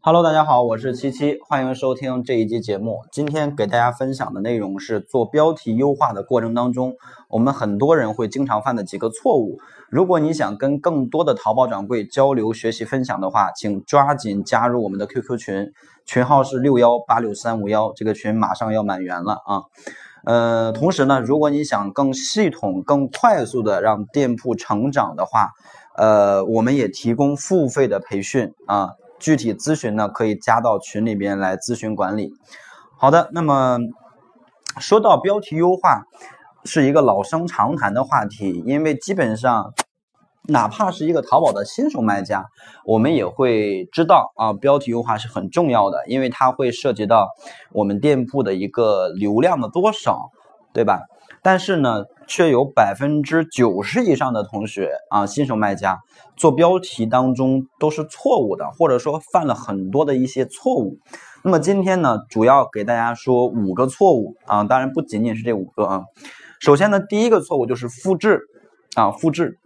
Hello，大家好，我是七七，欢迎收听这一期节目。今天给大家分享的内容是做标题优化的过程当中，我们很多人会经常犯的几个错误。如果你想跟更多的淘宝掌柜交流、学习、分享的话，请抓紧加入我们的 QQ 群，群号是六幺八六三五幺，这个群马上要满员了啊。呃，同时呢，如果你想更系统、更快速的让店铺成长的话，呃，我们也提供付费的培训啊。具体咨询呢，可以加到群里边来咨询管理。好的，那么说到标题优化，是一个老生常谈的话题，因为基本上哪怕是一个淘宝的新手卖家，我们也会知道啊，标题优化是很重要的，因为它会涉及到我们店铺的一个流量的多少，对吧？但是呢，却有百分之九十以上的同学啊，新手卖家做标题当中都是错误的，或者说犯了很多的一些错误。那么今天呢，主要给大家说五个错误啊，当然不仅仅是这五个啊。首先呢，第一个错误就是复制啊，复制。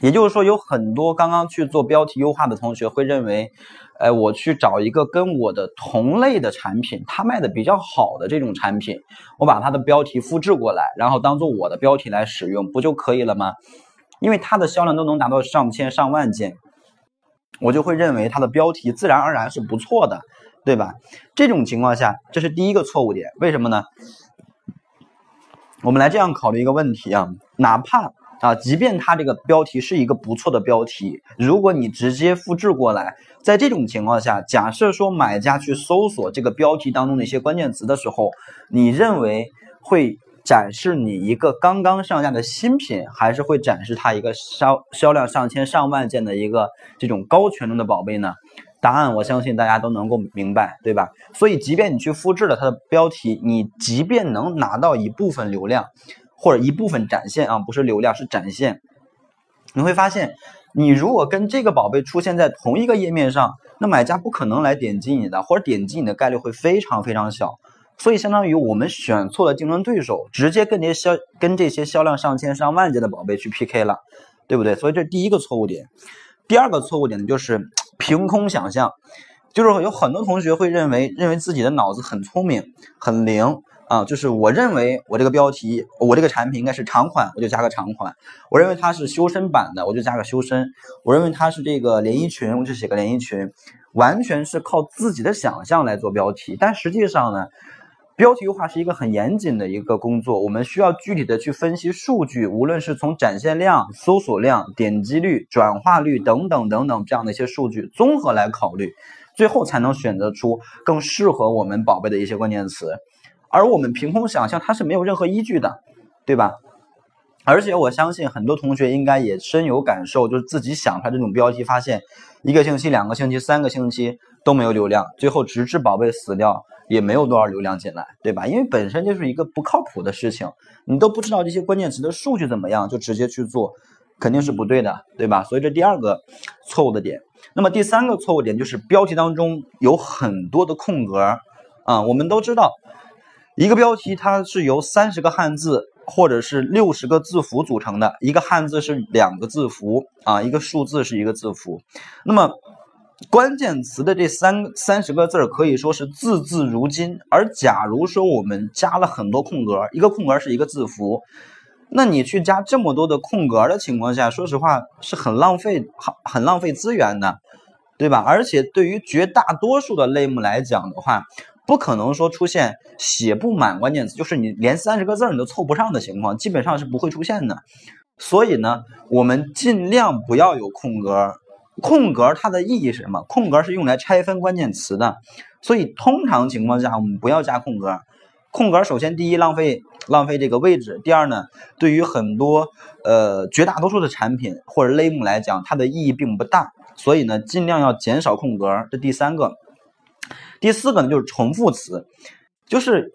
也就是说，有很多刚刚去做标题优化的同学会认为，哎，我去找一个跟我的同类的产品，它卖的比较好的这种产品，我把它的标题复制过来，然后当做我的标题来使用，不就可以了吗？因为它的销量都能达到上千上万件，我就会认为它的标题自然而然是不错的，对吧？这种情况下，这是第一个错误点。为什么呢？我们来这样考虑一个问题啊，哪怕。啊，即便它这个标题是一个不错的标题，如果你直接复制过来，在这种情况下，假设说买家去搜索这个标题当中的一些关键词的时候，你认为会展示你一个刚刚上架的新品，还是会展示它一个销销量上千上万件的一个这种高权重的宝贝呢？答案我相信大家都能够明白，对吧？所以，即便你去复制了它的标题，你即便能拿到一部分流量。或者一部分展现啊，不是流量，是展现。你会发现，你如果跟这个宝贝出现在同一个页面上，那买家不可能来点击你的，或者点击你的概率会非常非常小。所以，相当于我们选错了竞争对手，直接跟这些销跟这些销量上千上万件的宝贝去 PK 了，对不对？所以这是第一个错误点。第二个错误点呢，就是 凭空想象，就是有很多同学会认为认为自己的脑子很聪明，很灵。啊，就是我认为我这个标题，我这个产品应该是长款，我就加个长款；我认为它是修身版的，我就加个修身；我认为它是这个连衣裙，我就写个连衣裙。完全是靠自己的想象来做标题，但实际上呢，标题优化是一个很严谨的一个工作，我们需要具体的去分析数据，无论是从展现量、搜索量、点击率、转化率等等等等这样的一些数据综合来考虑，最后才能选择出更适合我们宝贝的一些关键词。而我们凭空想象，它是没有任何依据的，对吧？而且我相信很多同学应该也深有感受，就是自己想出来这种标题，发现一个星期、两个星期、三个星期都没有流量，最后直至宝贝死掉也没有多少流量进来，对吧？因为本身就是一个不靠谱的事情，你都不知道这些关键词的数据怎么样，就直接去做，肯定是不对的，对吧？所以这第二个错误的点。那么第三个错误点就是标题当中有很多的空格啊，我们都知道。一个标题它是由三十个汉字或者是六十个字符组成的，一个汉字是两个字符啊，一个数字是一个字符。那么关键词的这三三十个字可以说是字字如金。而假如说我们加了很多空格，一个空格是一个字符，那你去加这么多的空格的情况下，说实话是很浪费很很浪费资源的，对吧？而且对于绝大多数的类目来讲的话。不可能说出现写不满关键词，就是你连三十个字你都凑不上的情况，基本上是不会出现的。所以呢，我们尽量不要有空格。空格它的意义是什么？空格是用来拆分关键词的。所以通常情况下，我们不要加空格。空格首先第一浪费浪费这个位置，第二呢，对于很多呃绝大多数的产品或者类目来讲，它的意义并不大。所以呢，尽量要减少空格。这第三个。第四个呢，就是重复词，就是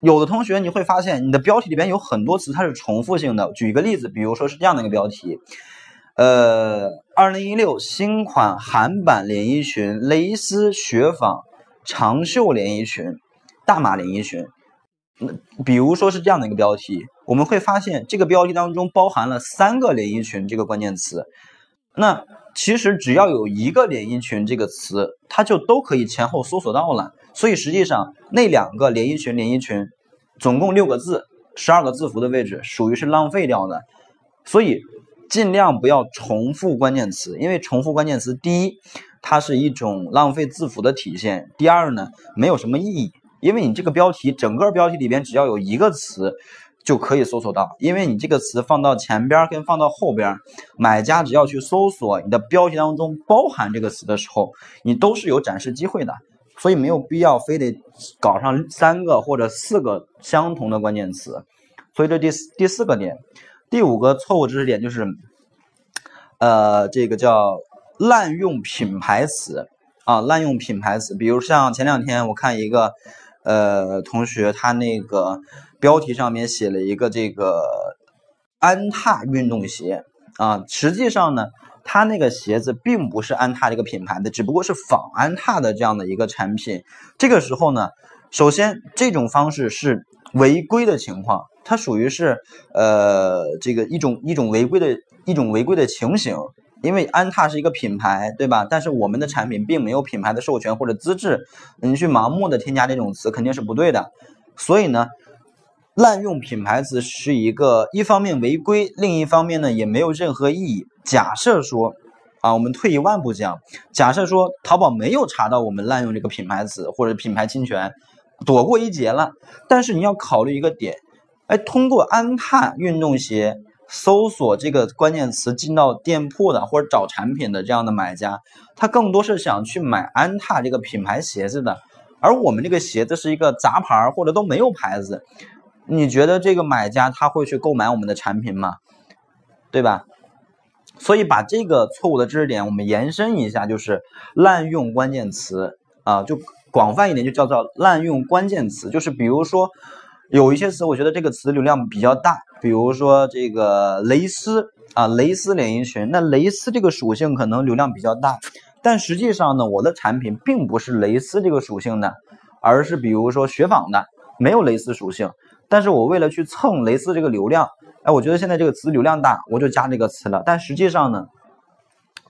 有的同学你会发现，你的标题里边有很多词它是重复性的。举一个例子，比如说是这样的一个标题，呃，二零一六新款韩版连衣裙，蕾丝雪纺长袖连衣裙，大码连衣裙。那比如说是这样的一个标题，我们会发现这个标题当中包含了三个连衣裙这个关键词。那其实只要有一个连衣裙这个词，它就都可以前后搜索到了。所以实际上那两个连衣裙连衣裙，总共六个字，十二个字符的位置属于是浪费掉的。所以尽量不要重复关键词，因为重复关键词，第一，它是一种浪费字符的体现；第二呢，没有什么意义，因为你这个标题整个标题里边只要有一个词。就可以搜索到，因为你这个词放到前边跟放到后边，买家只要去搜索你的标题当中包含这个词的时候，你都是有展示机会的，所以没有必要非得搞上三个或者四个相同的关键词。所以这第四第四个点，第五个错误知识点就是，呃，这个叫滥用品牌词啊，滥用品牌词，比如像前两天我看一个呃同学他那个。标题上面写了一个这个安踏运动鞋啊，实际上呢，它那个鞋子并不是安踏这个品牌的，只不过是仿安踏的这样的一个产品。这个时候呢，首先这种方式是违规的情况，它属于是呃这个一种一种违规的一种违规的情形，因为安踏是一个品牌，对吧？但是我们的产品并没有品牌的授权或者资质，你去盲目的添加这种词肯定是不对的，所以呢。滥用品牌词是一个一方面违规，另一方面呢也没有任何意义。假设说，啊，我们退一万步讲，假设说淘宝没有查到我们滥用这个品牌词或者品牌侵权，躲过一劫了。但是你要考虑一个点，哎，通过安踏运动鞋搜索这个关键词进到店铺的或者找产品的这样的买家，他更多是想去买安踏这个品牌鞋子的，而我们这个鞋子是一个杂牌或者都没有牌子。你觉得这个买家他会去购买我们的产品吗？对吧？所以把这个错误的知识点我们延伸一下，就是滥用关键词啊，就广泛一点就叫做滥用关键词。就是比如说有一些词，我觉得这个词流量比较大，比如说这个蕾丝啊，蕾丝连衣裙。那蕾丝这个属性可能流量比较大，但实际上呢，我的产品并不是蕾丝这个属性的，而是比如说雪纺的，没有蕾丝属性。但是我为了去蹭蕾丝这个流量，哎，我觉得现在这个词流量大，我就加这个词了。但实际上呢，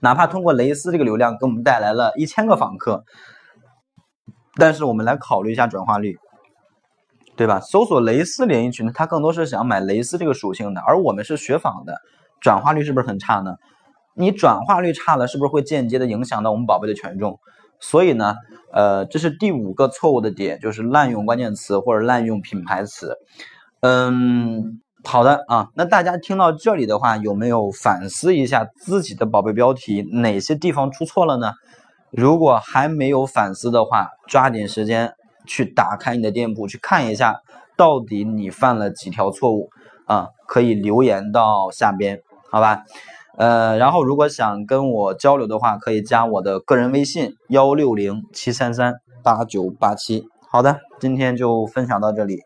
哪怕通过蕾丝这个流量给我们带来了一千个访客，但是我们来考虑一下转化率，对吧？搜索蕾丝连衣裙，它更多是想买蕾丝这个属性的，而我们是雪纺的，转化率是不是很差呢？你转化率差了，是不是会间接的影响到我们宝贝的权重？所以呢，呃，这是第五个错误的点，就是滥用关键词或者滥用品牌词。嗯，好的啊，那大家听到这里的话，有没有反思一下自己的宝贝标题哪些地方出错了呢？如果还没有反思的话，抓紧时间去打开你的店铺去看一下，到底你犯了几条错误啊？可以留言到下边，好吧？呃，然后如果想跟我交流的话，可以加我的个人微信幺六零七三三八九八七。好的，今天就分享到这里。